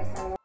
esa